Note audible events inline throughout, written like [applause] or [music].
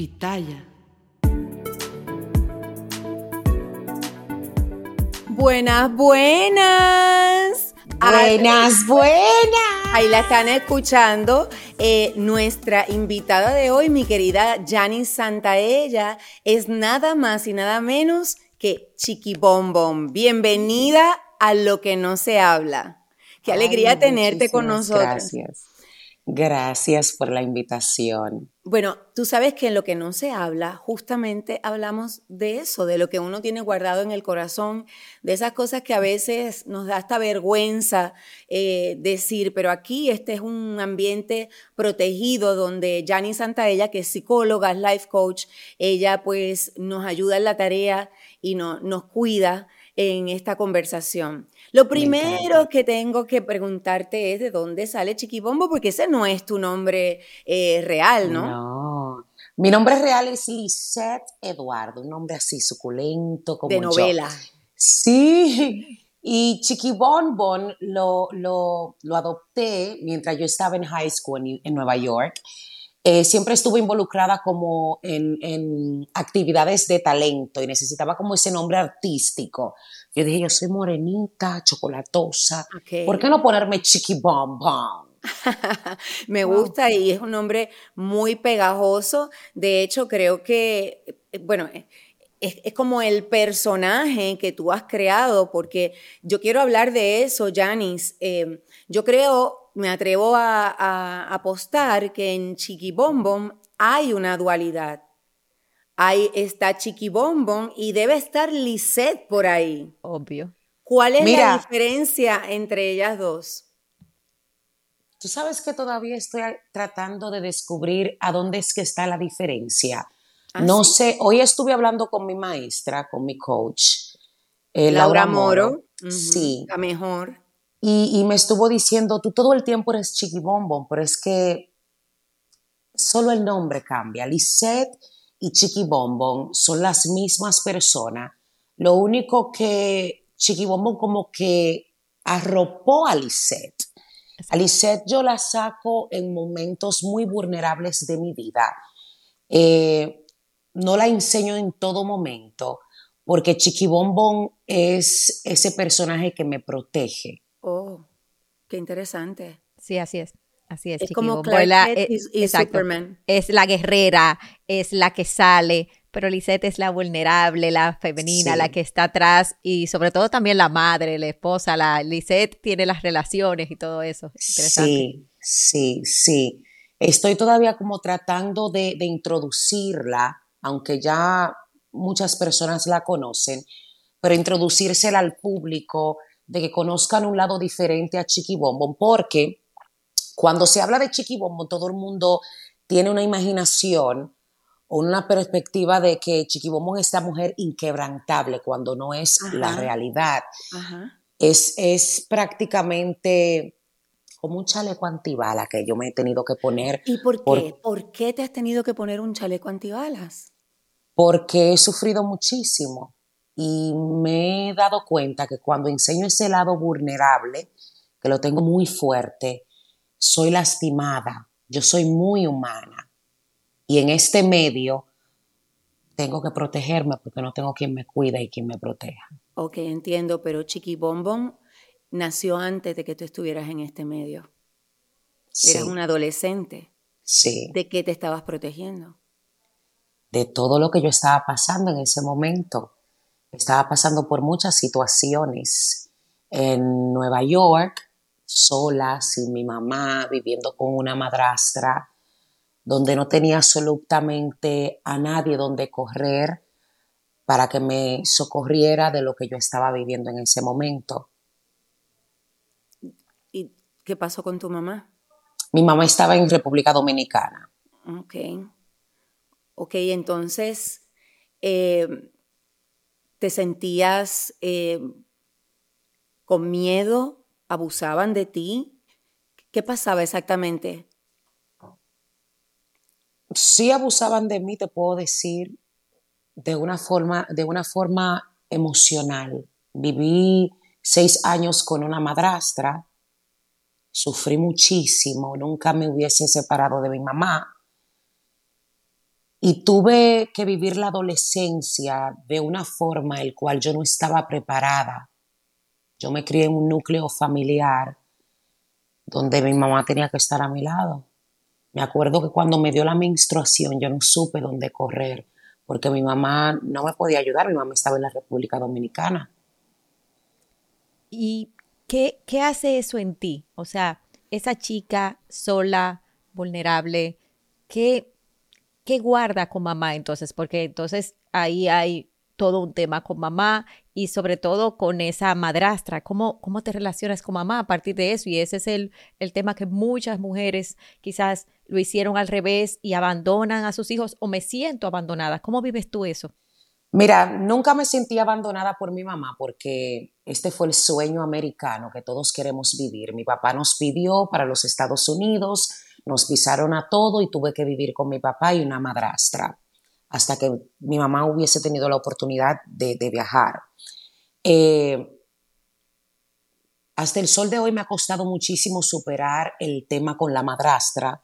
Pitaya. Buenas, buenas. Buenas, buenas. Ahí la están escuchando. Eh, nuestra invitada de hoy, mi querida Janice Santaella, es nada más y nada menos que Chiqui Bombom. Bienvenida a Lo que no se habla. Qué alegría tenerte con nosotros. Gracias. Gracias por la invitación. Bueno, tú sabes que en lo que no se habla, justamente hablamos de eso, de lo que uno tiene guardado en el corazón, de esas cosas que a veces nos da hasta vergüenza eh, decir, pero aquí este es un ambiente protegido donde Jani Santaella, que es psicóloga, es life coach, ella pues nos ayuda en la tarea y no, nos cuida en esta conversación. Lo primero que tengo que preguntarte es de dónde sale Chiquibombo, porque ese no es tu nombre eh, real, ¿no? No. Mi nombre real es Lisette Eduardo, un nombre así suculento como De novela. Sí. Y Chiquibonbon lo, lo, lo adopté mientras yo estaba en high school en, en Nueva York. Eh, siempre estuve involucrada como en, en, actividades de talento y necesitaba como ese nombre artístico. Yo dije, yo soy morenita, chocolatosa. Okay. ¿Por qué no ponerme Chiqui Bom Bom? [laughs] Me gusta y es un nombre muy pegajoso. De hecho, creo que, bueno, es, es, como el personaje que tú has creado, porque yo quiero hablar de eso, Janice. Eh, yo creo me atrevo a, a, apostar que en Chiquibombom hay una dualidad. Ahí está Chiquibombom y debe estar Lisette por ahí. Obvio. ¿Cuál es Mira, la diferencia entre ellas dos? Tú sabes que todavía estoy tratando de descubrir a dónde es que está la diferencia. ¿Ah, no sí? sé, hoy estuve hablando con mi maestra, con mi coach, eh, Laura, Laura, Moro. Moro. Uh -huh, sí. La mejor. Y, y, me estuvo diciendo, tú todo el tiempo eres chiquibombón, pero es que solo el nombre cambia. Lisette y chiquibombón son las mismas personas. Lo único que chiquibombón como que arropó a Lisette. A Lisette yo la saco en momentos muy vulnerables de mi vida. Eh, no la enseño en todo momento, porque Chiquibombón es ese personaje que me protege. Oh, qué interesante. Sí, así es. Así es. Es como Clark la, y, y Superman. Es la guerrera, es la que sale, pero Lisette es la vulnerable, la femenina, sí. la que está atrás y sobre todo también la madre, la esposa. La Lisette tiene las relaciones y todo eso. Sí, sí, sí. Estoy todavía como tratando de, de introducirla, aunque ya muchas personas la conocen, pero introducírsela al público de que conozcan un lado diferente a Chiqui Bombón, porque cuando se habla de Chiqui Bombón, todo el mundo tiene una imaginación o una perspectiva de que Chiqui Bombón es esta mujer inquebrantable, cuando no es Ajá. la realidad. Ajá. Es, es prácticamente como un chaleco antibalas que yo me he tenido que poner. ¿Y por qué? Por, ¿Por qué te has tenido que poner un chaleco antibalas? Porque he sufrido muchísimo y me he dado cuenta que cuando enseño ese lado vulnerable, que lo tengo muy fuerte, soy lastimada, yo soy muy humana. Y en este medio tengo que protegerme porque no tengo quien me cuide y quien me proteja. Ok, entiendo, pero Chiqui Bombón nació antes de que tú estuvieras en este medio. Sí. Eras un adolescente. Sí. ¿De qué te estabas protegiendo? De todo lo que yo estaba pasando en ese momento estaba pasando por muchas situaciones en Nueva York, sola, sin mi mamá, viviendo con una madrastra, donde no tenía absolutamente a nadie donde correr para que me socorriera de lo que yo estaba viviendo en ese momento. ¿Y qué pasó con tu mamá? Mi mamá estaba en República Dominicana. Ok. Ok, entonces, eh, ¿Te sentías eh, con miedo? ¿Abusaban de ti? ¿Qué pasaba exactamente? Sí abusaban de mí, te puedo decir, de una forma, de una forma emocional. Viví seis años con una madrastra, sufrí muchísimo, nunca me hubiese separado de mi mamá. Y tuve que vivir la adolescencia de una forma en la cual yo no estaba preparada. Yo me crié en un núcleo familiar donde mi mamá tenía que estar a mi lado. Me acuerdo que cuando me dio la menstruación yo no supe dónde correr porque mi mamá no me podía ayudar, mi mamá estaba en la República Dominicana. ¿Y qué, qué hace eso en ti? O sea, esa chica sola, vulnerable, ¿qué, ¿qué guarda con mamá entonces? Porque entonces ahí hay todo un tema con mamá y sobre todo con esa madrastra. ¿Cómo, cómo te relacionas con mamá a partir de eso? Y ese es el, el tema que muchas mujeres quizás lo hicieron al revés y abandonan a sus hijos o me siento abandonada. ¿Cómo vives tú eso? Mira, nunca me sentí abandonada por mi mamá porque este fue el sueño americano que todos queremos vivir. Mi papá nos pidió para los Estados Unidos, nos pisaron a todo y tuve que vivir con mi papá y una madrastra hasta que mi mamá hubiese tenido la oportunidad de, viajar. Eh, hasta el sol de hoy me ha costado muchísimo superar el tema con la madrastra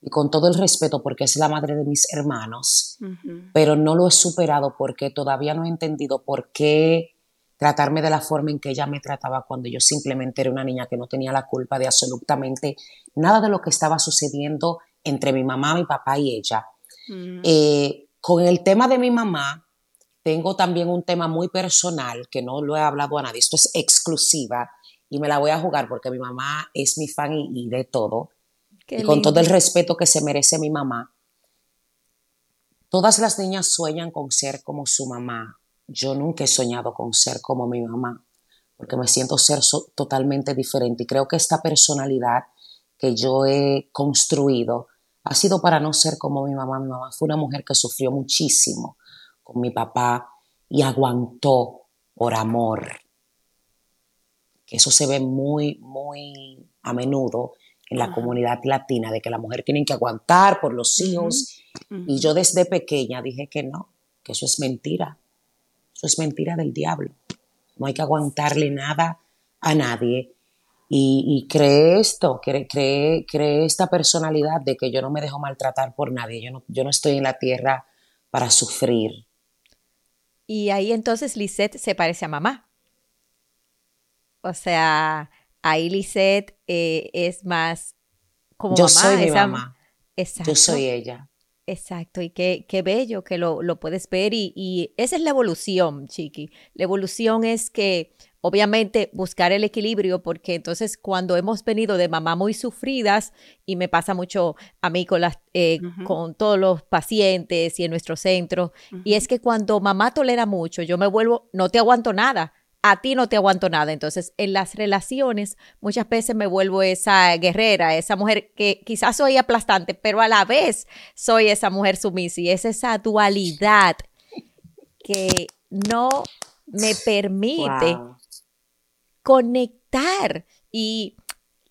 y con todo el respeto porque es la madre de mis hermanos, pero no lo he superado porque todavía no he entendido por qué tratarme de la forma en que ella me trataba cuando yo simplemente era una niña que no tenía la culpa de absolutamente nada de lo que estaba sucediendo entre mi mamá, mi papá y ella. Con el tema de mi mamá, tengo también un tema muy personal que no lo he hablado a nadie. Esto es exclusiva y me la voy a jugar porque mi mamá es mi fan y, de todo. y con todo el respeto que se merece mi mamá. Todas las niñas sueñan con ser como su mamá. Yo nunca he soñado con ser como mi mamá porque me siento ser totalmente diferente y creo que esta personalidad que yo he construido ha sido para no ser como mi mamá. Mi mamá fue una mujer que sufrió muchísimo con mi papá y aguantó por amor. Que eso se ve muy, muy a menudo en la comunidad latina, de que la mujer tiene que aguantar por los hijos. Y yo desde pequeña dije que no, que eso es mentira. Eso es mentira del diablo. No hay que aguantarle nada a nadie y, cree esto, cree, cree, esta personalidad de que yo no me dejo maltratar por nadie, yo no, yo no estoy en la tierra para sufrir. Y ahí entonces Lisette se parece a mamá. O sea, ahí Lisette eh, es más como yo mamá. Soy mi mamá. Exacto. Yo soy ella. Exacto, y qué, qué bello que lo, lo puedes ver y, y, esa es la evolución, Chiqui. La evolución es que obviamente buscar el equilibrio, porque entonces cuando hemos venido de mamá muy sufridas, y me pasa mucho a mí con, las, eh, con todos los pacientes y en nuestro centro, y es que cuando mamá tolera mucho, yo me vuelvo, no te aguanto nada. A ti no te aguanto nada. Entonces, en las relaciones, muchas veces me vuelvo esa guerrera, esa mujer que quizás soy aplastante, pero a la vez soy esa mujer sumisa. Y es esa dualidad que no me permite conectar. Y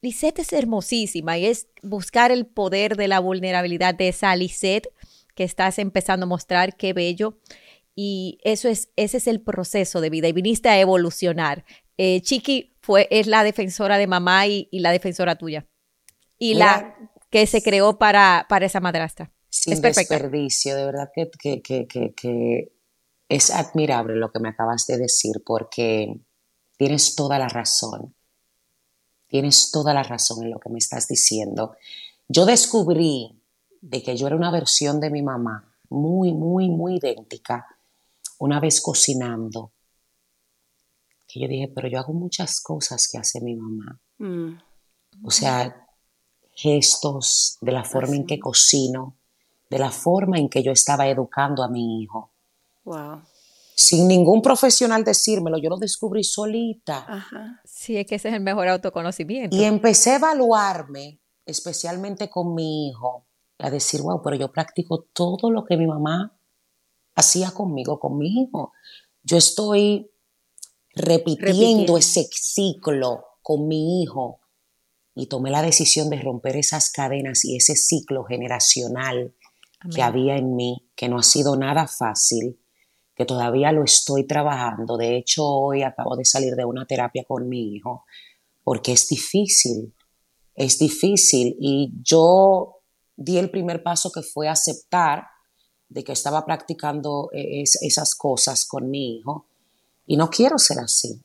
Lisette es hermosísima y es buscar el poder de la vulnerabilidad de esa Lisette que estás empezando a mostrar, qué bello. Y eso es, ese es el proceso de vida y viniste a evolucionar. Eh, Chiqui fue, es la defensora de mamá y, la defensora tuya. Y la que se creó para, para esa madrastra. Sin es desperdicio, de verdad que, que, que, que es admirable lo que me acabas de decir porque Tienes toda la razón. Tienes toda la razón en lo que me estás diciendo. Yo descubrí de que yo era una versión de mi mamá, muy, muy, muy idéntica, una vez cocinando. Que yo dije, pero yo hago muchas cosas que hace mi mamá. Mm. O sea, gestos, de la forma en que cocino, de la forma en que yo estaba educando a mi hijo. Wow sin ningún profesional decírmelo, yo lo descubrí solita. Ajá. Sí, es que ese es el mejor autoconocimiento. Y empecé a evaluarme, especialmente con mi hijo, a decir, wow, pero yo practico todo lo que mi mamá hacía conmigo, con mi hijo. Yo estoy repitiendo, ese ciclo con mi hijo y tomé la decisión de romper esas cadenas y ese ciclo generacional que había en mí, que no ha sido nada fácil que todavía lo estoy trabajando. De hecho, hoy acabo de salir de una terapia con mi hijo, porque es difícil, es difícil. Y yo di el primer paso que fue aceptar de que estaba practicando eh, esas cosas con mi hijo y no quiero ser así.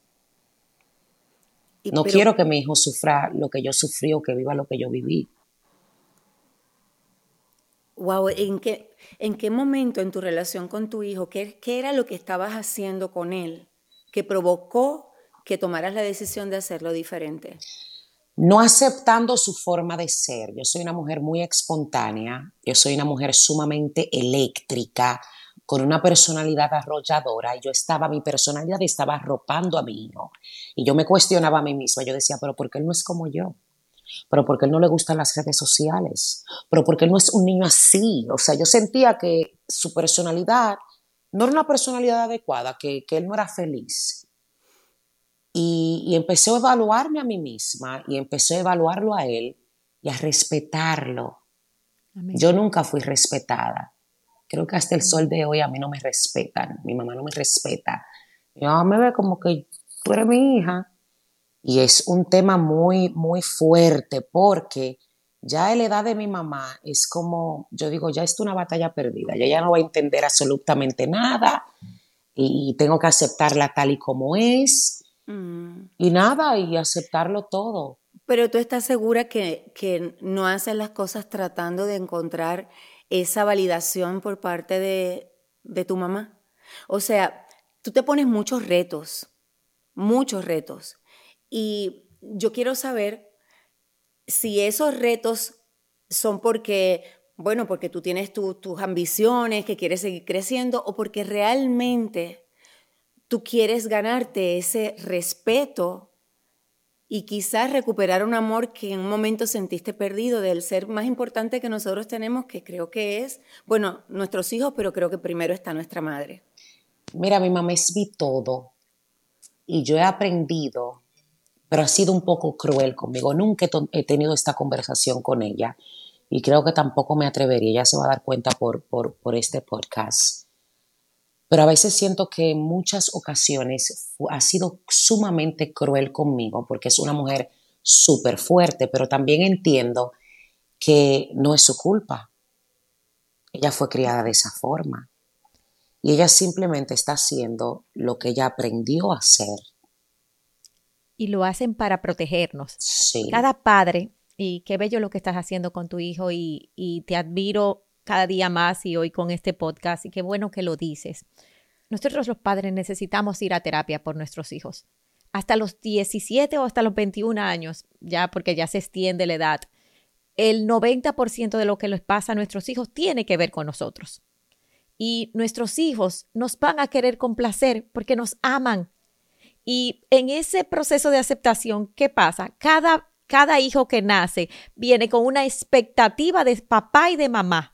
no quiero que mi hijo sufra lo que yo sufrí o que viva lo que yo viví. Wow, ¿en qué, ¿en qué momento en tu relación con tu hijo, qué, qué era lo que estabas haciendo con él que provocó que tomaras la decisión de hacerlo diferente? No aceptando su forma de ser. Yo soy una mujer muy espontánea, yo soy una mujer sumamente eléctrica, con una personalidad arrolladora, y yo estaba, mi personalidad estaba arropando a mi hijo. Y yo me cuestionaba a mí misma, yo decía, pero ¿por qué él no es como yo? Pero ¿por qué él no le gustan las redes sociales? Pero ¿por qué él no es un niño así? O sea, yo sentía que su personalidad no era una personalidad adecuada, que, que él no era feliz. Y, empecé a evaluarme a mí misma y empecé a evaluarlo a él y a respetarlo. Yo nunca fui respetada. Creo que hasta el sol de hoy a mí no me respetan. Mi mamá no me respeta. Mi mamá me ve como que tú eres mi hija. Y es un tema muy, muy fuerte porque ya a la edad de mi mamá es como, yo digo, ya es una batalla perdida. Ella ya no va a entender absolutamente nada y tengo que aceptarla tal y como es Mm. Y nada, y aceptarlo todo. Pero tú estás segura que, que no haces las cosas tratando de encontrar esa validación por parte de, de tu mamá. O sea, tú te pones muchos retos, muchos retos. Y yo quiero saber si esos retos son porque, bueno, porque tú tienes tus ambiciones, que quieres seguir creciendo, o porque realmente tú quieres ganarte ese respeto y quizás recuperar un amor que en un momento sentiste perdido del ser más importante que nosotros tenemos, que creo que es, bueno, nuestros hijos, pero creo que primero está nuestra madre. Mira, mi mamá es mi todo y yo he aprendido, pero ha sido un poco cruel conmigo. Nunca he tenido esta conversación con ella y creo que tampoco me atrevería. Ella se va a dar cuenta por, por, por este podcast pero a veces siento que en muchas ocasiones ha sido sumamente cruel conmigo porque es una mujer súper fuerte, pero también entiendo que no es su culpa. Ella fue criada de esa forma y ella simplemente está haciendo lo que ella aprendió a hacer. Y lo hacen para protegernos. Cada padre, y qué bello lo que estás haciendo con tu hijo y, y te admiro cada día más y hoy con este podcast y qué bueno que lo dices. Nosotros los padres necesitamos ir a terapia por nuestros hijos. Hasta los 17 o hasta los 21 años, ya porque ya se extiende la edad, el 90% de lo que les pasa a nuestros hijos tiene que ver con nosotros. Y nuestros hijos nos van a querer complacer porque nos aman. Y en ese proceso de aceptación, ¿qué pasa? Cada, cada hijo que nace viene con una expectativa de papá y de mamá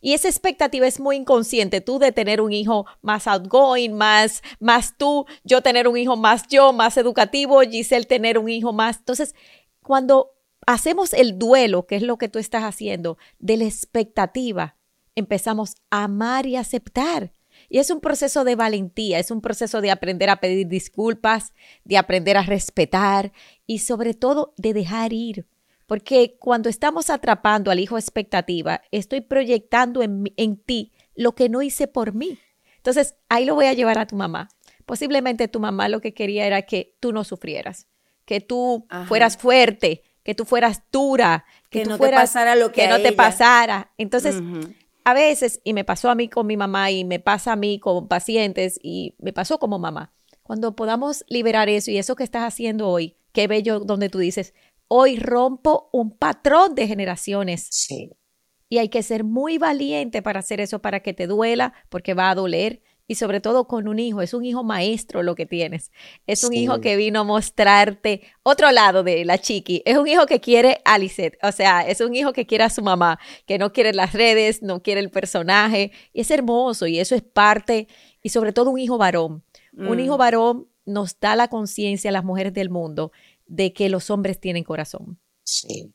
y esa expectativa es muy inconsciente, tú de tener un hijo más outgoing, más, más tú, yo tener un hijo más yo, más educativo, Giselle tener un hijo más. Entonces, cuando hacemos el duelo, que es lo que tú estás haciendo, de la expectativa, empezamos a amar y aceptar. Y es un proceso de valentía, es un proceso de aprender a pedir disculpas, de aprender a respetar y sobre todo de dejar ir. Porque cuando estamos atrapando al hijo expectativa, estoy proyectando en, ti lo que no hice por mí. Entonces, ahí lo voy a llevar a tu mamá. Posiblemente tu mamá lo que quería era que tú no sufrieras, que tú fueras fuerte, que tú fueras dura, que, no te pasara lo que, no te pasara. Entonces, a veces, y me pasó a mí con mi mamá y me pasa a mí con pacientes y me pasó como mamá, cuando podamos liberar eso y eso que estás haciendo hoy, qué bello donde tú dices, Hoy rompo un patrón de generaciones. Sí. Y hay que ser muy valiente para hacer eso, para que te duela, porque va a doler. Y sobre todo con un hijo, es un hijo maestro lo que tienes. Es un hijo que vino a mostrarte otro lado de la chiqui. Es un hijo que quiere a Lisette. O sea, es un hijo que quiere a su mamá, que no quiere las redes, no quiere el personaje. Y es hermoso y eso es parte, y sobre todo un hijo varón. Un hijo mm. varón nos da la conciencia a las mujeres del mundo de que los hombres tienen corazón. Sí.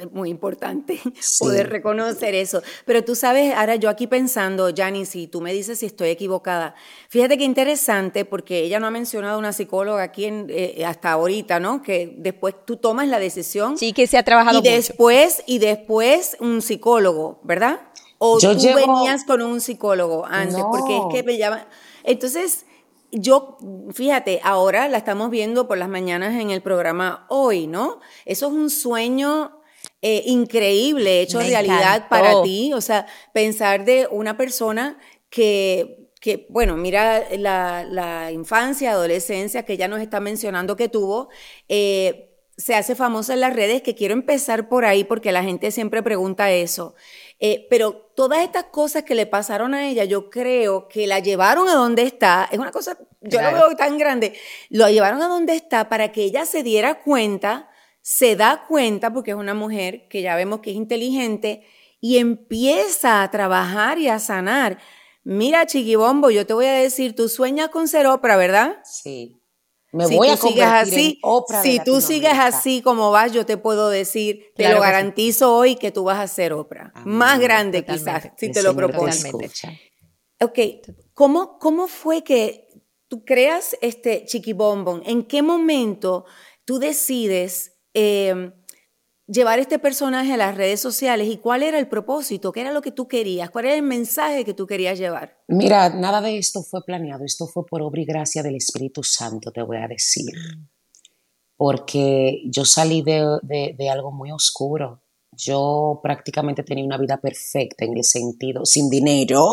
Es muy importante [laughs] poder reconocer eso. Pero tú sabes, ahora yo aquí pensando, Janice, si tú me dices si estoy equivocada, fíjate qué interesante, porque ella no ha mencionado una psicóloga aquí en, eh, hasta ahorita, ¿no? Que después tú tomas la decisión. Sí, que se ha trabajado y después Y después un psicólogo, ¿verdad? ¿O tú venías con un psicólogo antes? Porque es que me llaman... Entonces, yo, fíjate, ahora la estamos viendo por las mañanas en el programa hoy, ¿no? Eso es un sueño eh, increíble hecho realidad para ti. O sea, pensar de una persona que, que bueno, mira la, la, infancia, adolescencia que ya nos está mencionando que tuvo. Eh, se hace famosa en las redes, que quiero empezar por ahí porque la gente siempre pregunta eso. Eh, pero todas estas cosas que le pasaron a ella, yo creo que la llevaron a donde está. Es una cosa, yo lo veo tan grande. Lo llevaron a donde está para que ella se diera cuenta, se da cuenta, porque es una mujer que ya vemos que es inteligente, y empieza a trabajar y a sanar. Mira, Chiquibombo, yo te voy a decir, tú sueñas con ser ópera, ¿verdad? Sí. Me voy a convertir así, Si tú sigues así como vas, yo te puedo decir, te lo garantizo hoy que tú vas a ser Oprah. Más grande quizás, si te lo propones. Ok, ¿Cómo, ¿cómo fue que tú creas este Chiquibombon? ¿En qué momento tú decides... Eh, llevar este personaje a las redes sociales y cuál era el propósito, qué era lo que tú querías, cuál era el mensaje que tú querías llevar. Mira, nada de esto fue planeado, esto fue por obra y gracia del Espíritu Santo, te voy a decir, porque yo salí de, algo muy oscuro. Yo prácticamente tenía una vida perfecta en el sentido, sin dinero,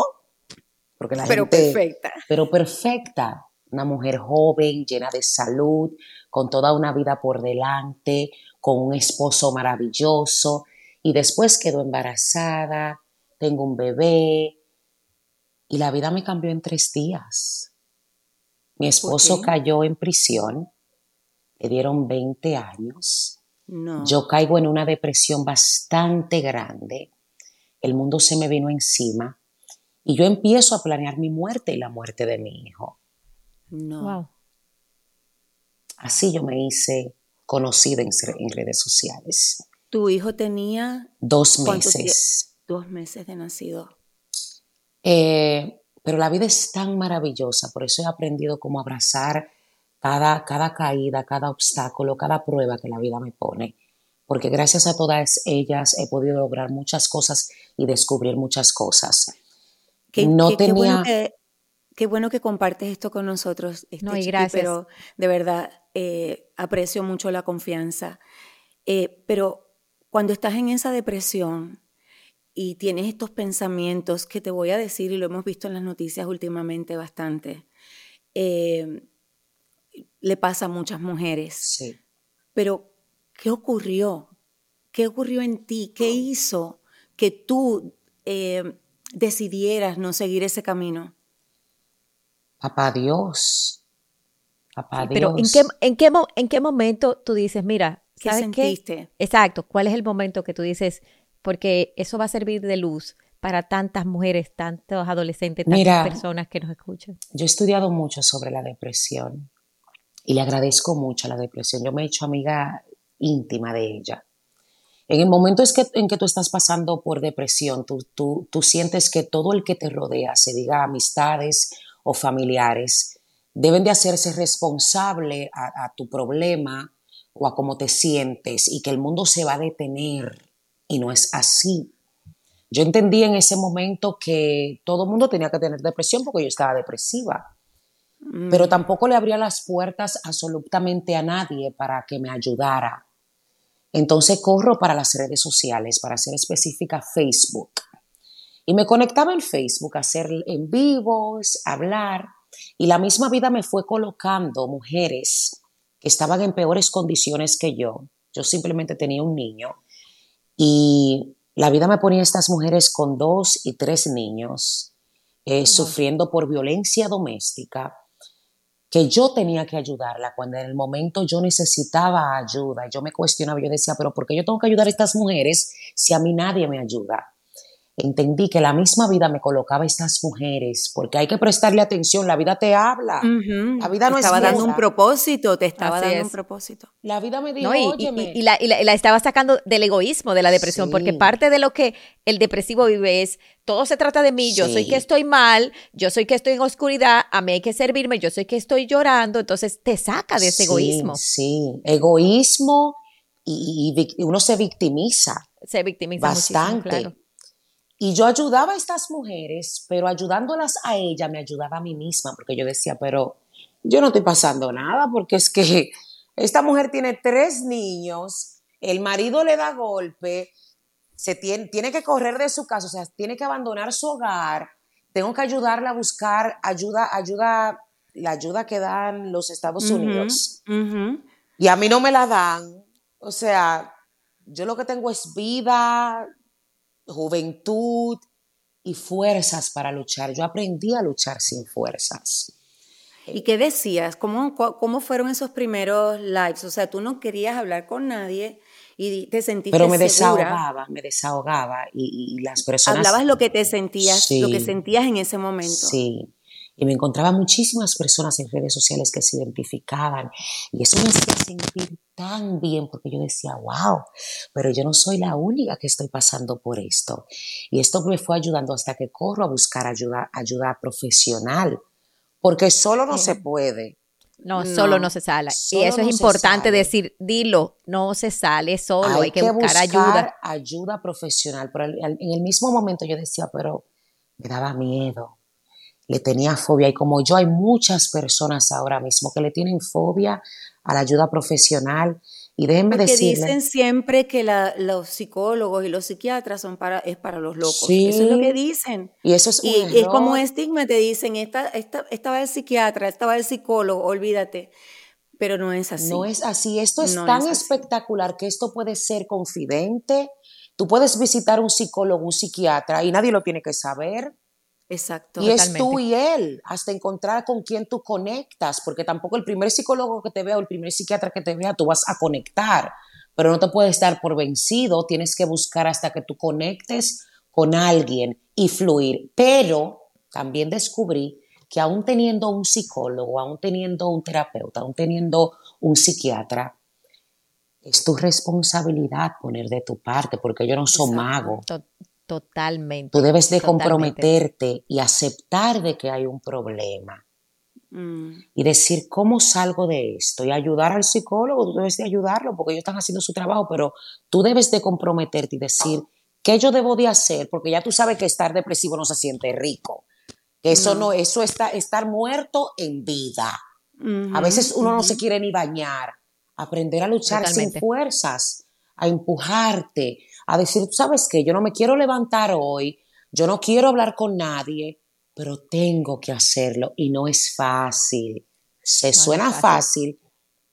porque la pero perfecta. Pero perfecta. Una mujer joven, llena de salud, con toda una vida por delante, con un esposo maravilloso y después quedó embarazada, tengo un bebé y la vida me cambió en tres días. Mi esposo cayó en prisión, le dieron 20 años. Yo caigo en una depresión bastante grande. El mundo se me vino encima y yo empiezo a planear mi muerte y la muerte de mi hijo. No. Así yo me hice conocida en, redes sociales. ¿Tu hijo tenía? Dos meses. Dos meses de nacido. Eh, pero la vida es tan maravillosa, por eso he aprendido cómo abrazar cada, cada caída, cada obstáculo, cada prueba que la vida me pone. Porque gracias a todas ellas he podido lograr muchas cosas y descubrir muchas cosas. Que no tenía... Qué bueno que compartes esto con nosotros, este no, y gracias. pero de verdad eh, aprecio mucho la confianza. Eh, pero cuando estás en esa depresión y tienes estos pensamientos que te voy a decir, y lo hemos visto en las noticias últimamente bastante, eh, le pasa a muchas mujeres. Sí. Pero, ¿qué ocurrió? ¿Qué ocurrió en ti? ¿Qué hizo que tú decidieras no seguir ese camino? Papá Dios. Papá Dios. Pero ¿en qué, en, qué, ¿en qué momento tú dices, mira, ¿qué sentiste? Exacto, ¿cuál es el momento que tú dices, porque eso va a servir de luz para tantas mujeres, tantos adolescentes, tantas personas que nos escuchan? Yo he estudiado mucho sobre la depresión y le agradezco mucho a la depresión. Yo me he hecho amiga íntima de ella. En el momento es que, en que tú estás pasando por depresión, tú, tú, tú sientes que todo el que te rodea, se diga amistades o familiares deben de hacerse responsable a, tu problema o a cómo te sientes y que el mundo se va a detener. Y no es así. Yo entendí en ese momento que todo el mundo tenía que tener depresión porque yo estaba depresiva. Mm. Pero tampoco le abría las puertas absolutamente a nadie para que me ayudara. Entonces corro para las redes sociales, para ser específica Facebook. Y me conectaba en Facebook a hacer en vivos, hablar, y la misma vida me fue colocando mujeres que estaban en peores condiciones que yo. Yo simplemente tenía un niño y la vida me ponía a estas mujeres con dos y tres niños, eh, sufriendo por violencia doméstica, que yo tenía que ayudarla cuando en el momento yo necesitaba ayuda. Yo me cuestionaba, yo decía, pero ¿por qué yo tengo que ayudar a estas mujeres si a mí nadie me ayuda? Entendí que la misma vida me colocaba estas mujeres, porque hay que prestarle atención, la vida te habla, la vida no estaba dando un propósito, te estaba dando un propósito. La vida me dijo, y, y, la, estaba sacando del egoísmo, de la depresión, porque parte de lo que el depresivo vive es, todo se trata de mí, yo soy que estoy mal, yo soy que estoy en oscuridad, a mí hay que servirme, yo soy que estoy llorando, entonces te saca de ese egoísmo. Sí, egoísmo y, uno se victimiza. Se victimiza bastante. claro. Y yo ayudaba a estas mujeres, pero ayudándolas a ella me ayudaba a mí misma, porque yo decía, pero yo no estoy pasando nada, porque es que esta mujer tiene tres niños, el marido le da golpe, se tiene, tiene que correr de su casa, o sea, tiene que abandonar su hogar, tengo que ayudarla a buscar ayuda, ayuda, la ayuda que dan los Estados Unidos. Y a mí no me la dan. O sea, yo lo que tengo es vida, juventud y fuerzas para luchar. Yo aprendí a luchar sin fuerzas. ¿Y qué decías? ¿Cómo, ¿Cómo fueron esos primeros lives? O sea, tú no querías hablar con nadie y te sentiste Pero me desahogaba, me desahogaba y, las personas... Hablabas lo que te sentías, lo que sentías en ese momento. Sí, y me encontraba muchísimas personas en redes sociales que se identificaban y eso me hacía sentir tan bien porque yo decía, wow, pero yo no soy la única que estoy pasando por esto. Y esto me fue ayudando hasta que corro a buscar ayuda, ayuda profesional, porque solo no se puede. No, solo no se sale. Y eso es importante decir, dilo, no se sale solo, hay, que, buscar, ayuda. Ayuda profesional. Pero en el mismo momento yo decía, pero me daba miedo, le tenía fobia. Y como yo, hay muchas personas ahora mismo que le tienen fobia a la ayuda profesional. Y déjenme Porque dicen siempre que los psicólogos y los psiquiatras son para, es para los locos. eso es lo que dicen. Y eso es un y, es como estigma, te dicen, esta, esta, esta va el psiquiatra, esta va el psicólogo, olvídate. Pero no es así. No es así. Esto es tan espectacular que esto puede ser confidente. Tú puedes visitar un psicólogo, un psiquiatra, y nadie lo tiene que saber. Exacto. Y es tú y él, hasta encontrar con quién tú conectas, porque tampoco el primer psicólogo que te vea o el primer psiquiatra que te vea, tú vas a conectar, pero no te puedes dar por vencido, tienes que buscar hasta que tú conectes con alguien y fluir. Pero también descubrí que aún teniendo un psicólogo, aún teniendo un terapeuta, aún teniendo un psiquiatra, es tu responsabilidad poner de tu parte, porque yo no soy mago. Totalmente. Tú debes de comprometerte y aceptar de que hay un problema. Mm. Y decir, ¿cómo salgo de esto? Y ayudar al psicólogo, tú debes de ayudarlo porque ellos están haciendo su trabajo, pero tú debes de comprometerte y decir, ¿qué yo debo de hacer? Porque ya tú sabes que estar depresivo no se siente rico. Que eso no, eso está estar muerto en vida. a veces uno no se quiere ni bañar. Aprender a luchar sin fuerzas, a empujarte, a decir, sabes qué, yo no me quiero levantar hoy, yo no quiero hablar con nadie, pero tengo que hacerlo y no es fácil. Se suena fácil.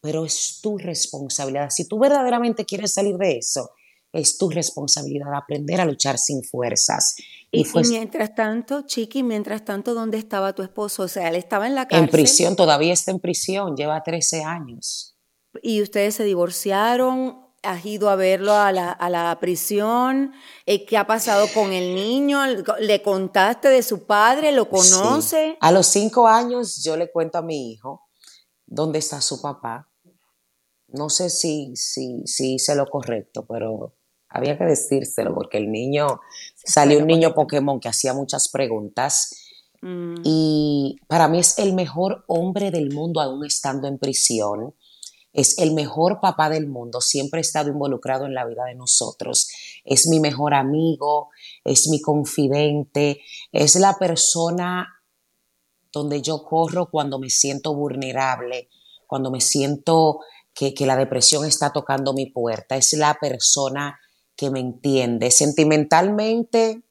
pero es tu responsabilidad. Si tú verdaderamente quieres salir de eso, es tu responsabilidad aprender a luchar sin fuerzas. Y, mientras tanto, Chiqui, mientras tanto, ¿dónde estaba tu esposo? O sea, él estaba en la cárcel. En prisión, todavía está en prisión, lleva 13 años. ¿Y ustedes se divorciaron? Has ido a verlo a la, a la prisión, eh, qué ha pasado con el niño, le contaste de su padre, lo conoce. A los cinco años yo le cuento a mi hijo dónde está su papá. No sé si, si, si hice lo correcto, pero había que decírselo porque el niño, salió un niño Pokémon que hacía muchas preguntas. Mm. Y para mí es el mejor hombre del mundo aún estando en prisión es el mejor papá del mundo, siempre ha estado involucrado en la vida de nosotros, es mi mejor amigo, es mi confidente, es la persona donde yo corro cuando me siento vulnerable, cuando me siento que, la depresión está tocando mi puerta, es la persona que me entiende sentimentalmente,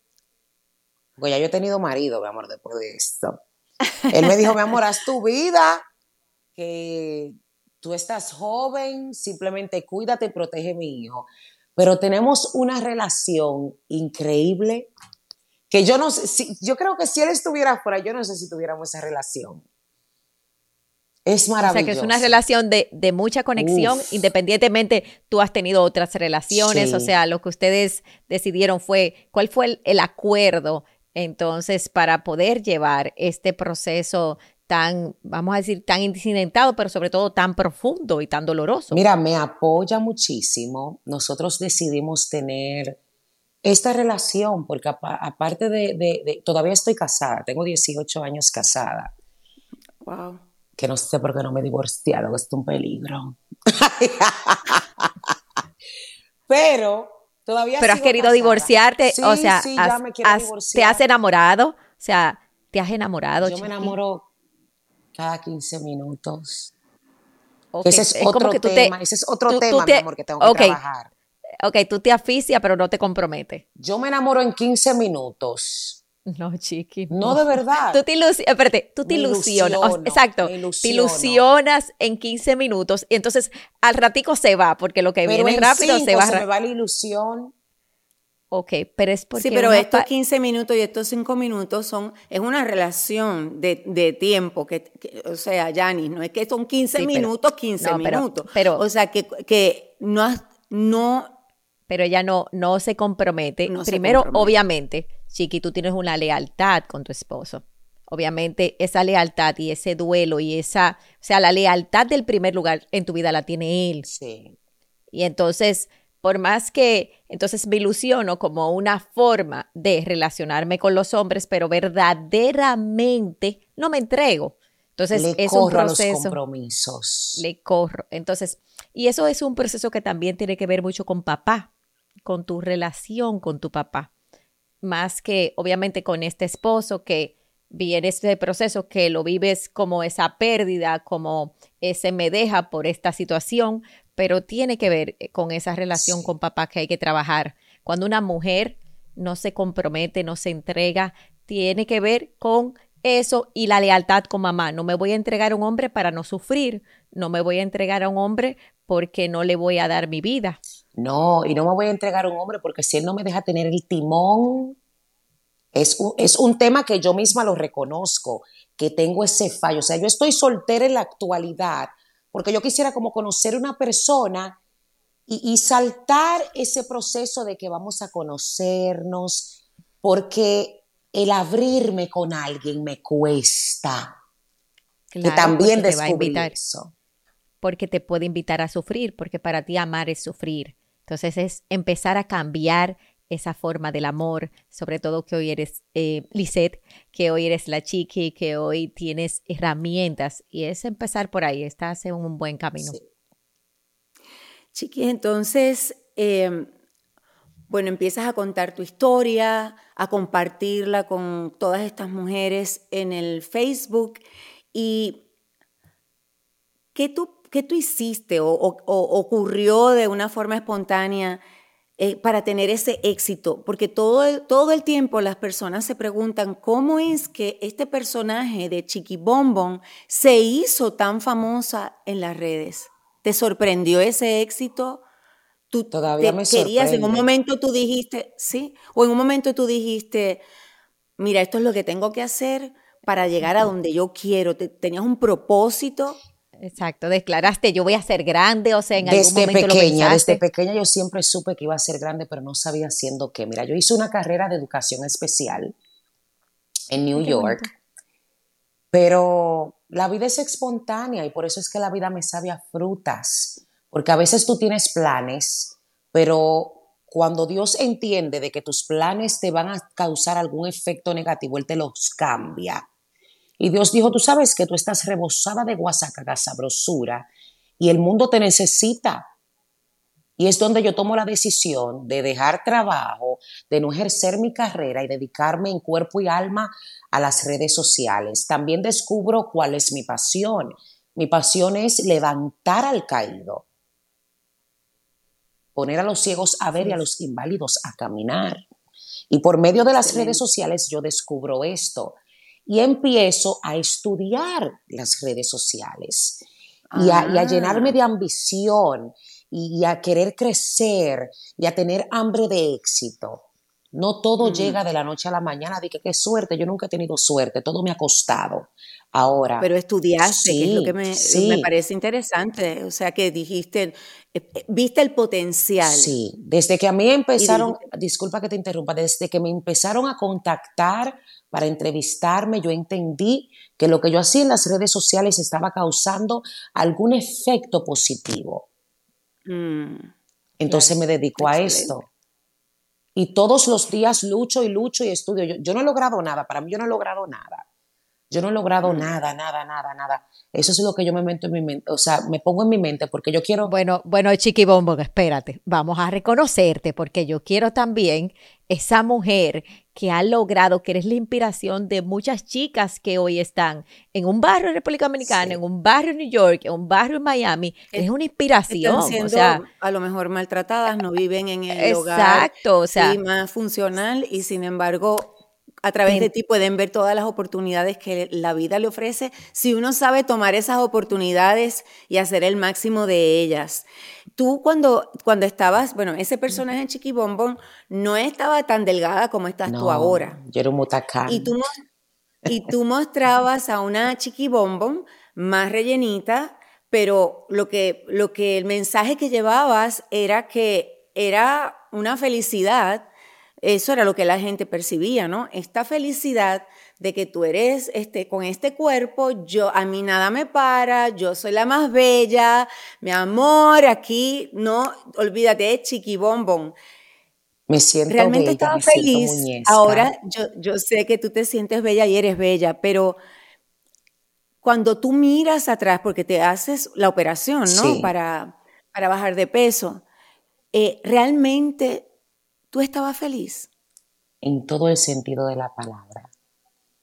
porque ya yo he tenido marido, mi amor, después de esto. Él me dijo, mi amor, haz tu vida, que tú estás joven, simplemente cuídate y protege a mi hijo. Pero tenemos una relación increíble que yo no sé, si, yo creo que si él estuviera fuera, yo no sé si tuviéramos esa relación. Es maravilloso. O sea, que es una relación de, mucha conexión, independientemente tú has tenido otras relaciones, o sea, lo que ustedes decidieron fue, ¿cuál fue el, el acuerdo entonces para poder llevar este proceso tan, vamos a decir, tan incidentado, pero sobre todo tan profundo y tan doloroso. Mira, me apoya muchísimo. Nosotros decidimos tener esta relación, porque aparte de, todavía estoy casada, tengo 18 años casada. Wow. Que no sé por qué no me he divorciado, es un peligro. [laughs] pero Todavía Pero has querido casada. divorciarte, Sí, o sea, sí, ya has- me quiero has- te has enamorado, o sea, te has enamorado. Yo me enamoro cada 15 minutos. Ese es, como otro que te- tema, ese es otro tú- tú tema, te- mi amor, que tengo que trabajar. ok, tú te asfixias, pero no te comprometes. Yo me enamoro en 15 minutos. No, chiqui. No, de verdad. Tú te ilusionas, espérate, tú te ilusionas, ilusiono, exacto, te ilusionas en 15 minutos y entonces al ratico se va, porque lo que Pero viene en rápido se va. se me va la ilusión. Ok, pero es porque Sí, pero estos pa- 15 minutos y estos 5 minutos son, es una relación de, de tiempo, que, que- o sea, Yanis, no es que son 15 Sí, pero- minutos, 15 no, pero- minutos. pero- o sea, que, que no, no, pero ella no, no se compromete. No se Primero, compromete. obviamente, Chiqui, tú tienes una lealtad con tu esposo. Obviamente, esa lealtad y ese duelo y esa, o sea, la lealtad del primer lugar en tu vida la tiene él. Sí. Y entonces, por más que, entonces me ilusiono como una forma de relacionarme con los hombres, pero verdaderamente no me entrego. Entonces, Le es un corro a los proceso. compromisos. Le corro. Entonces, y eso es un proceso que también tiene que ver mucho con papá, con tu relación con tu papá. Más que, obviamente, con este esposo que viene este proceso que lo vives como esa pérdida, como ese me deja por esta situación, pero tiene que ver eh, con esa relación Sí. con papá que hay que trabajar. Cuando una mujer no se compromete, no se entrega, tiene que ver con eso y la lealtad con mamá. No me voy a entregar a un hombre para no sufrir, no me voy a entregar a un hombre porque no le voy a dar mi vida. No, y no me voy a entregar a un hombre porque si él no me deja tener el timón, es un, es un tema que yo misma lo reconozco, que tengo ese fallo. O sea, yo estoy soltera en la actualidad porque yo quisiera como conocer una persona y, y saltar ese proceso de que vamos a conocernos, porque el abrirme con alguien me cuesta. que Claro, también porque te va a descubrí invitar, eso. porque te puede invitar a sufrir, porque para ti amar es sufrir. Entonces es empezar a cambiar esa forma del amor, sobre todo que hoy eres eh, Lisette, que hoy eres la chiqui, que hoy tienes herramientas y es empezar por ahí, estás en un buen camino. Sí. Chiquis, entonces, eh, bueno, empiezas a contar tu historia, a compartirla con todas estas mujeres en el Facebook. ¿Y qué tú, qué tú hiciste o ocurrió de una forma espontánea eh, para tener ese éxito? Porque todo el, todo el tiempo las personas se preguntan cómo es que este personaje de Chiqui Bombón se hizo tan famosa en las redes. ¿Te sorprendió ese éxito? Tú Todavía te me querías, en un momento tú dijiste, sí, o en un momento tú dijiste, mira, esto es lo que tengo que hacer para llegar a donde yo quiero. Te- tenías un propósito. Exacto, declaraste, yo voy a ser grande, o sea, en algún Desde momento pequeña, desde pequeña yo siempre supe que iba a ser grande, pero no sabía haciendo qué. Mira, yo hice una carrera de educación especial en New York, bonito. pero la vida es espontánea y por eso es que la vida me sabe a frutas, porque a veces tú tienes planes, pero cuando Dios entiende de que tus planes te van a causar algún efecto negativo, Él te los cambia. Y Dios dijo, tú sabes que tú estás rebosada de guasacaga sabrosura y el mundo te necesita. Y es donde yo tomo la decisión de dejar trabajo, de no ejercer mi carrera y dedicarme en cuerpo y alma a las redes sociales. También descubro cuál es mi pasión. Mi pasión es levantar al caído, poner a los ciegos a ver y a los inválidos a caminar. Y por medio de las redes sociales yo descubro esto y empiezo a estudiar las redes sociales y a, y a Ah. llenarme de ambición y, y a querer crecer y a tener hambre de éxito. No todo Mm. llega de la noche a la mañana, de que qué suerte, yo nunca he tenido suerte, todo me ha costado. Ahora, Pero estudiaste, que es lo Sí, que me, sí. me parece interesante. O sea, que dijiste, eh, eh, viste el potencial. Sí, desde que a mí empezaron, dijiste- disculpa que te interrumpa, desde que me empezaron a contactar para entrevistarme, yo entendí que lo que yo hacía en las redes sociales estaba causando algún efecto positivo. Mm. Entonces Claro, me dedico a esto. Y todos los días lucho y lucho y estudio. Yo, yo no he logrado nada, para mí yo no he logrado nada. Yo no he logrado nada, nada, nada, nada. Eso es lo que yo me meto en mi mente, o sea, me pongo en mi mente porque yo quiero... Bueno, bueno, Chiqui Bombo, espérate, vamos a reconocerte porque yo quiero también esa mujer que ha logrado, que eres la inspiración de muchas chicas que hoy están en un barrio en República Dominicana, en un barrio en New York, en un barrio en Miami. Es, una inspiración. Están o sea, a lo mejor maltratadas, no viven en el exacto, hogar Exacto, o sea, más funcional y sin embargo a través de ti pueden ver todas las oportunidades que la vida le ofrece si uno sabe tomar esas oportunidades y hacer el máximo de ellas. Tú cuando, cuando estabas, bueno, ese personaje en Chiqui Bombón no estaba tan delgada como estás tú ahora. Yo era un mutacán. Y tú, y tú mostrabas a una Chiqui Bombón más rellenita, pero lo que, lo que el mensaje que llevabas era que era una felicidad eso era lo que la gente percibía, ¿no? Esta felicidad de que tú eres este, con este cuerpo, yo, a mí nada me para, yo soy la más bella, mi amor, aquí, no, olvídate, chiqui bombón. Me siento Realmente bella, estaba me feliz. Siento Ahora yo, yo sé que tú te sientes bella y eres bella, pero cuando tú miras atrás, porque te haces la operación, ¿no? Para, para bajar de peso, eh, realmente ¿Tú estabas feliz? En todo el sentido de la palabra.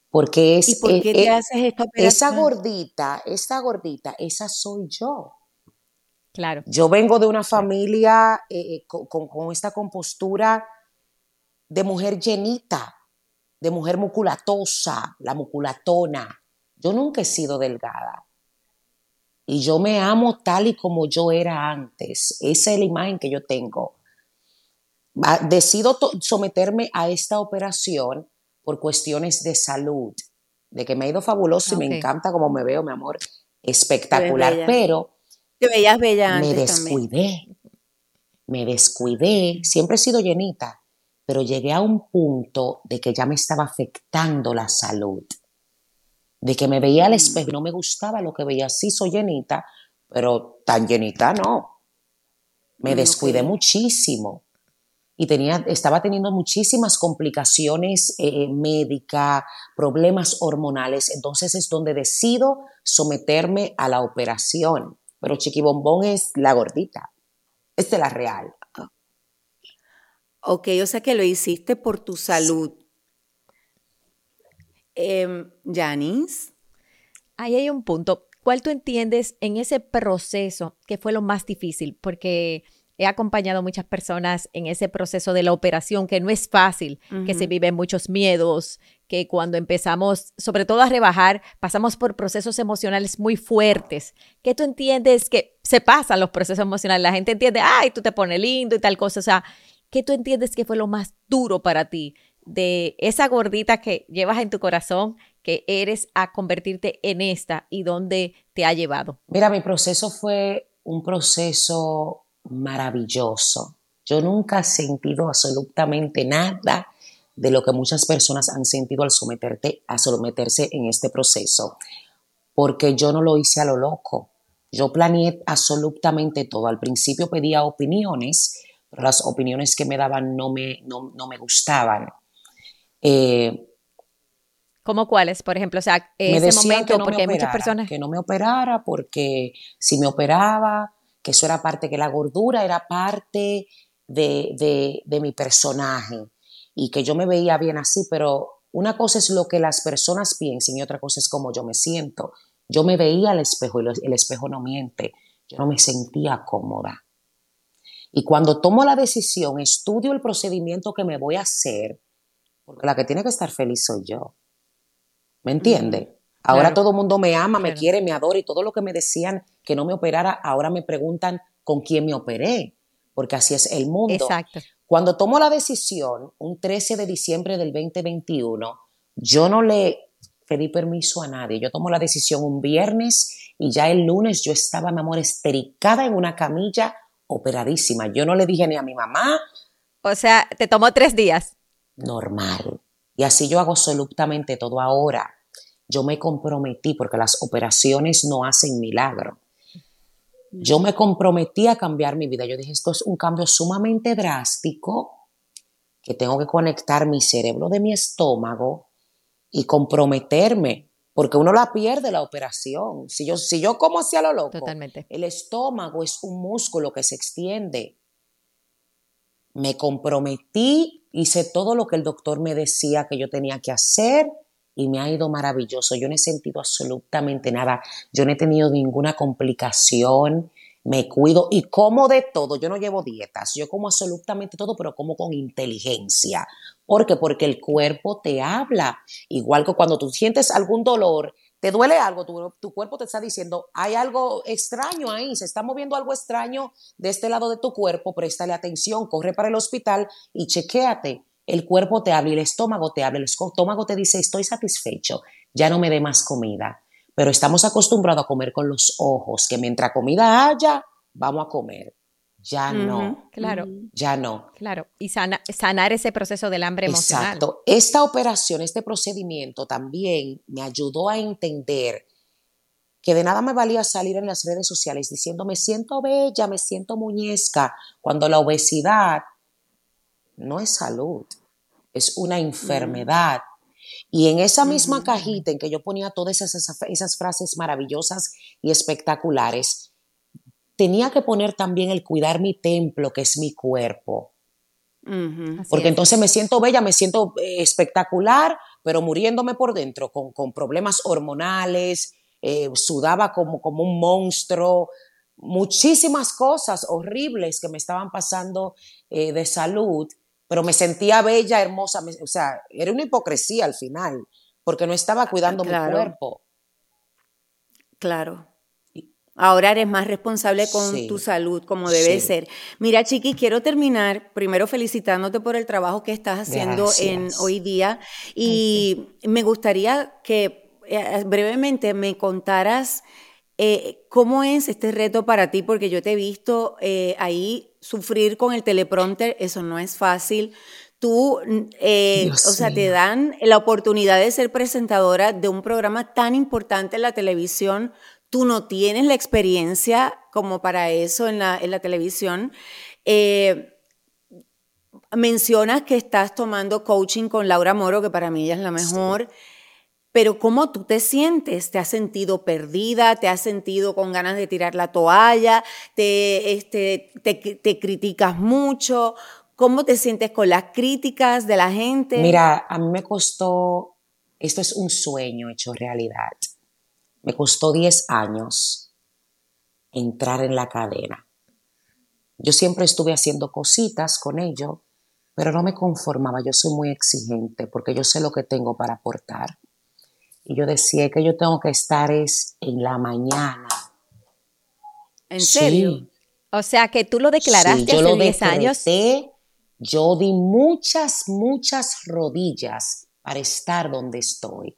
Porque es. ¿Y por qué te haces esta Esa gordita, esa gordita, esa soy yo. Claro. Yo vengo de una familia eh, eh, con, esta compostura de mujer llenita, de mujer muculatosa, la muculatona. Yo nunca he sido delgada. Y yo me amo tal y como yo era antes. Esa es la imagen que yo tengo decido someterme a esta operación por cuestiones de salud, de que me ha ido fabuloso y me encanta como me veo, mi amor, espectacular, pero te veías bella me descuidé, me descuidé, siempre he sido llenita, pero llegué a un punto de que ya me estaba afectando la salud, de que me veía al mm. espejo no me gustaba lo que veía, sí soy llenita, pero tan llenita no, me descuidé muchísimo y tenía, estaba teniendo muchísimas complicaciones eh, médicas, problemas hormonales, entonces es donde decido someterme a la operación. Pero Chiquibombón es la gordita, es de la real. Ok, o sea que lo hiciste por tu salud. Eh, Janice. Ahí hay un punto. ¿Cuál tú entiendes en ese proceso que fue lo más difícil? Porque He acompañado a muchas personas en ese proceso de la operación, que no es fácil, que se viven muchos miedos, que cuando empezamos, sobre todo a rebajar, pasamos por procesos emocionales muy fuertes. ¿Qué tú entiendes que se pasan los procesos emocionales? La gente entiende, ay, tú te pones lindo y tal cosa. O sea, ¿qué tú entiendes que fue lo más duro para ti de esa gordita que llevas en tu corazón, que eres a convertirte en esta y dónde te ha llevado? Mira, mi proceso fue un proceso maravilloso. Yo nunca he sentido absolutamente nada de lo que muchas personas han sentido al someterte, a someterse en este proceso, porque yo no lo hice a lo loco. Yo planeé absolutamente todo. Al principio pedía opiniones, pero las opiniones que me daban no me, no, me gustaban. Eh, ¿Cómo cuáles? Por ejemplo, o sea, ese momento, porque hay muchas personas. Que no me operara, porque si me operaba, que eso era parte, que la gordura era parte de, mi personaje y que yo me veía bien así, pero una cosa es lo que las personas piensen y otra cosa es cómo yo me siento. Yo me veía al espejo y el espejo no miente. Yo no me sentía cómoda. Y cuando tomo la decisión, estudio el procedimiento que me voy a hacer, porque la que tiene que estar feliz soy yo. ¿Me entiende? Ahora todo el mundo me ama, me quiere, me adora y todo lo que me decían que no me operara, ahora me preguntan con quién me operé, porque así es el mundo. Exacto. Cuando tomo la decisión, un 13 de diciembre del 2021, yo no le pedí permiso a nadie. Yo tomo la decisión un viernes y ya el lunes yo estaba, mi amor, estericada en una camilla operadísima. Yo no le dije ni a mi mamá. O sea, te tomó tres días. Normal. Y así yo hago absolutamente todo ahora yo me comprometí, porque las operaciones no hacen milagro. Yo me comprometí a cambiar mi vida. Yo dije, esto es un cambio sumamente drástico, que tengo que conectar mi cerebro de mi estómago y comprometerme porque uno la pierde la operación. Si yo, si yo como hacia lo loco, Totalmente. el estómago es un músculo que se extiende. Me comprometí, hice todo lo que el doctor me decía que yo tenía que hacer y me ha ido maravilloso. Yo no he sentido absolutamente nada. Yo no he tenido ninguna complicación. Me cuido y como de todo. Yo no llevo dietas. Yo como absolutamente todo, pero como con inteligencia. ¿Por qué? Porque el cuerpo te habla. Igual que cuando tú sientes algún dolor, te duele algo, tu, tu, cuerpo te está diciendo, hay algo extraño ahí, se está moviendo algo extraño de este lado de tu cuerpo, préstale atención, corre para el hospital y chequéate. El cuerpo te habla y el estómago te habla. El estómago te dice, estoy satisfecho, ya no me dé más comida. Pero estamos acostumbrados a comer con los ojos, que mientras comida haya, vamos a comer. Ya no. Claro. Ya no. Claro. Y sana, sanar ese proceso del hambre emocional. Exacto. Esta operación, este procedimiento también me ayudó a entender que de nada me valía salir en las redes sociales diciendo me siento bella, me siento muñezca, cuando la obesidad no es salud, es una enfermedad. Y en esa misma cajita en que yo ponía todas esas, esas frases maravillosas y espectaculares, tenía que poner también el cuidar mi templo, que es mi cuerpo. Uh -huh. Porque entonces me siento bella, me siento eh, espectacular, pero muriéndome por dentro, con, con problemas hormonales, eh, sudaba como, como un monstruo, muchísimas cosas horribles que me estaban pasando eh, de salud, pero me sentía bella, hermosa, me, o sea, era una hipocresía al final, porque no estaba cuidando claro. mi cuerpo. Claro. Ahora eres más responsable con Sí. tu salud, como debe Sí. ser. Mira, Chiqui, quiero terminar primero felicitándote por el trabajo que estás haciendo en hoy día y me gustaría que eh, brevemente me contaras eh, cómo es este reto para ti, porque yo te he visto eh, ahí sufrir con el teleprompter, eso no es fácil. Tú, eh, o sea, te dan la oportunidad de ser presentadora de un programa tan importante en la televisión tú no tienes la experiencia como para eso en la, en la televisión. Eh, mencionas que estás tomando coaching con Laura Moro, que para mí ella es la mejor. Pero ¿cómo tú te sientes? ¿Te has sentido perdida? ¿Te has sentido con ganas de tirar la toalla? ¿Te, este, te, te criticas mucho? ¿Cómo te sientes con las críticas de la gente? Mira, a mí me costó, esto es un sueño hecho realidad. Me costó 10 años entrar en la cadena. Yo siempre estuve haciendo cositas con ello, pero no me conformaba. Yo soy muy exigente porque yo sé lo que tengo para aportar. Y yo decía que yo tengo que estar es en la mañana. ¿En Sí, serio? O sea, que tú lo declaraste Sí, yo hace lo 10 años. yo di muchas, muchas rodillas para estar donde estoy.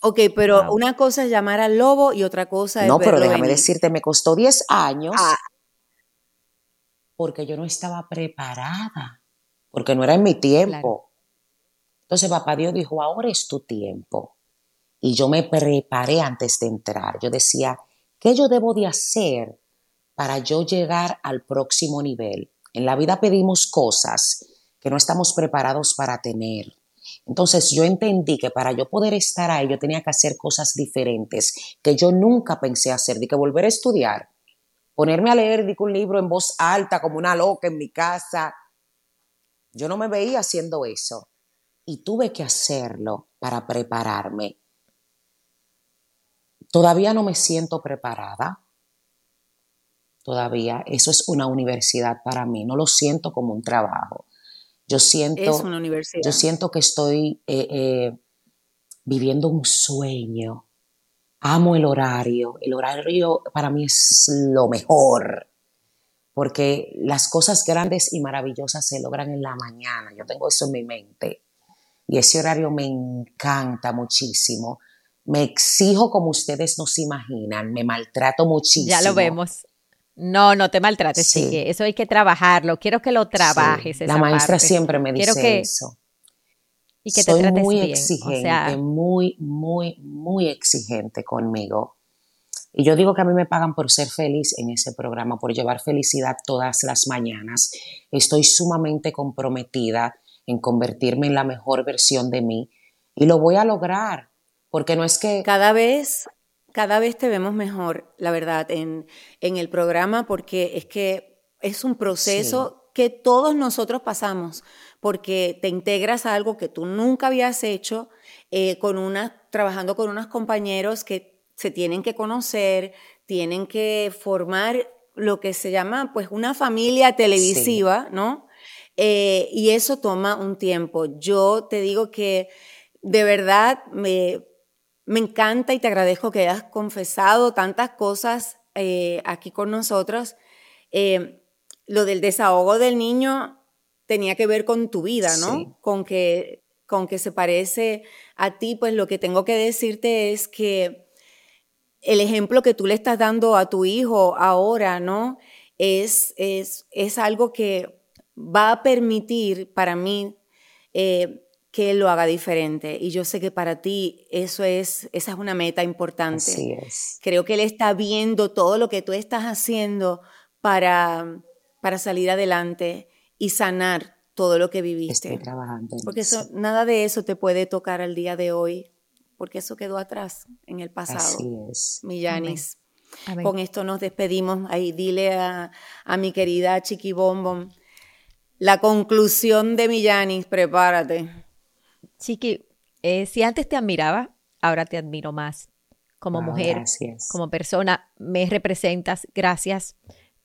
Ok, pero una cosa es llamar al lobo y otra cosa es No, pero déjame venir. decirte, me costó 10 años Ah. porque yo no estaba preparada, porque no era en mi tiempo. Claro. Entonces papá Dios dijo, ahora es tu tiempo. Y yo me preparé antes de entrar. Yo decía, ¿qué yo debo de hacer para yo llegar al próximo nivel? En la vida pedimos cosas que no estamos preparados para tener. Entonces yo entendí que para yo poder estar ahí yo tenía que hacer cosas diferentes que yo nunca pensé hacer, de que volver a estudiar, ponerme a leer digo, un libro en voz alta como una loca en mi casa. Yo no me veía haciendo eso y tuve que hacerlo para prepararme. Todavía no me siento preparada. Todavía eso es una universidad para mí, no lo siento como un trabajo. Yo siento Es una universidad. yo siento que estoy eh, eh, viviendo un sueño. Amo el horario. El horario para mí es lo mejor. Porque las cosas grandes y maravillosas se logran en la mañana. Yo tengo eso en mi mente. Y ese horario me encanta muchísimo. Me exijo como ustedes no se imaginan. Me maltrato muchísimo. Ya lo vemos. No, no te maltrates, Sí. chique. Eso hay que trabajarlo. Quiero que lo trabajes. Sí, esa La maestra parte. siempre me Quiero dice que- eso. Y que Soy te trates muy bien. exigente, O sea, muy, muy, muy exigente conmigo. Y yo digo que a mí me pagan por ser feliz en ese programa, por llevar felicidad todas las mañanas. Estoy sumamente comprometida en convertirme en la mejor versión de mí y lo voy a lograr Porque no es que... Cada vez, cada vez te vemos mejor, la verdad, en, en el programa, porque es que es un proceso que todos nosotros pasamos, porque te integras a algo que tú nunca habías hecho, eh, con una, trabajando con unos compañeros que se tienen que conocer, tienen que formar lo que se llama pues una familia televisiva, ¿no? Eh, y eso toma un tiempo. Yo te digo que de verdad me, me encanta y te agradezco que hayas confesado tantas cosas eh, aquí con nosotros. Eh, lo del desahogo del niño tenía que ver con tu vida, ¿no? Con, que, con que se parece a ti, pues lo que tengo que decirte es que el ejemplo que tú le estás dando a tu hijo ahora, ¿no? Es, es, es algo que va a permitir para mí eh, que él lo haga diferente. Y yo sé que para ti eso es, esa es una meta importante. Así es. Creo que él está viendo todo lo que tú estás haciendo para, para salir adelante y sanar todo lo que viviste. Estoy trabajando. Porque eso, nada de eso te puede tocar al día de hoy porque eso quedó atrás en el pasado. Así es. Millanis. Con esto nos despedimos. Ahí dile a, mi querida Chiqui Bombom la conclusión de Millanis, prepárate. Chiqui, eh, si antes te admiraba, ahora te admiro más. Como mujer, como persona, me representas. Gracias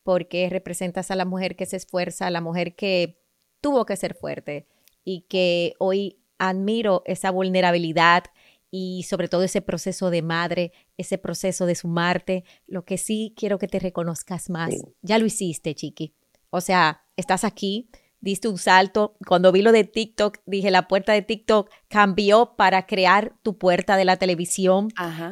porque representas a la mujer que se esfuerza, a la mujer que tuvo que ser fuerte y que hoy admiro esa vulnerabilidad, y sobre todo ese proceso de madre, ese proceso de sumarte. Lo que sí quiero que te reconozcas más. Ya lo hiciste, Chiqui. O sea, estás aquí, diste un salto. Cuando vi lo de TikTok, dije, la puerta de TikTok cambió para crear tu puerta de la televisión.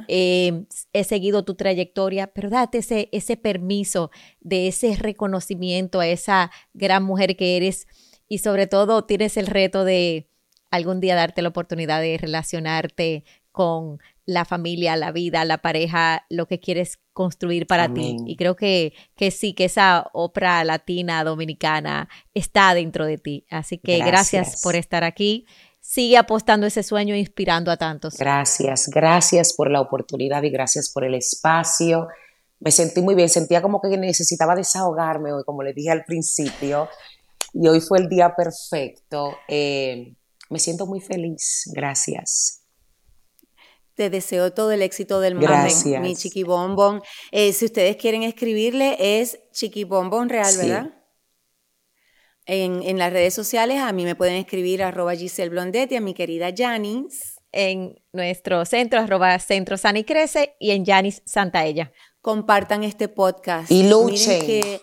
Eh, he seguido tu trayectoria, pero date ese, ese permiso de ese reconocimiento a esa gran mujer que eres y sobre todo tienes el reto de algún día darte la oportunidad de relacionarte con la familia, la vida, la pareja, lo que quieres construir para ti. Y creo que, que sí, que esa ópera latina dominicana está dentro de ti. Así que gracias, gracias por estar aquí. Sigue apostando ese sueño e inspirando a tantos. Gracias, gracias por la oportunidad y gracias por el espacio. Me sentí muy bien, sentía como que necesitaba desahogarme hoy, como le dije al principio, y hoy fue el día perfecto. Eh, me siento muy feliz. Gracias. Te deseo todo el éxito del mundo, mi Chiqui Bombón. Eh, si ustedes quieren escribirle, es Chiqui Bombón Real, ¿verdad? En, las redes sociales a mí me pueden escribir arroba Giselle Blondet y a mi querida Janis. En nuestro centro, arroba Centro Sani Crece y en Janis Santaella. Compartan este podcast. Y luchen. que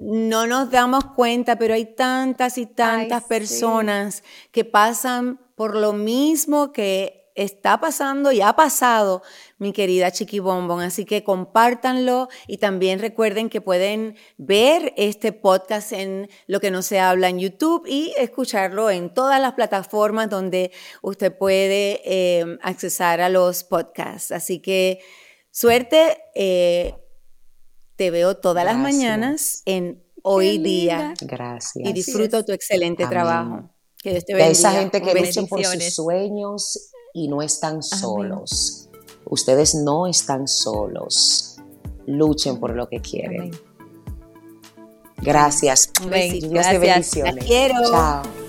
no nos damos cuenta, pero hay tantas y tantas personas que pasan por lo mismo que está pasando y ha pasado, mi querida Chiqui Bombón. Así que compártanlo y también recuerden que pueden ver este podcast en Lo que no se habla en YouTube y escucharlo en todas las plataformas donde usted puede eh, accesar a los podcasts. Así que suerte. Eh, te veo todas las mañanas en Hoy Día. Gracias. Y disfruto tu excelente trabajo. Que Dios te bendiga. esa gente que lucha por sus sueños y no están solos. Ustedes no están solos. Luchen por lo que quieren. Gracias. Dios te bendiciones. Chao.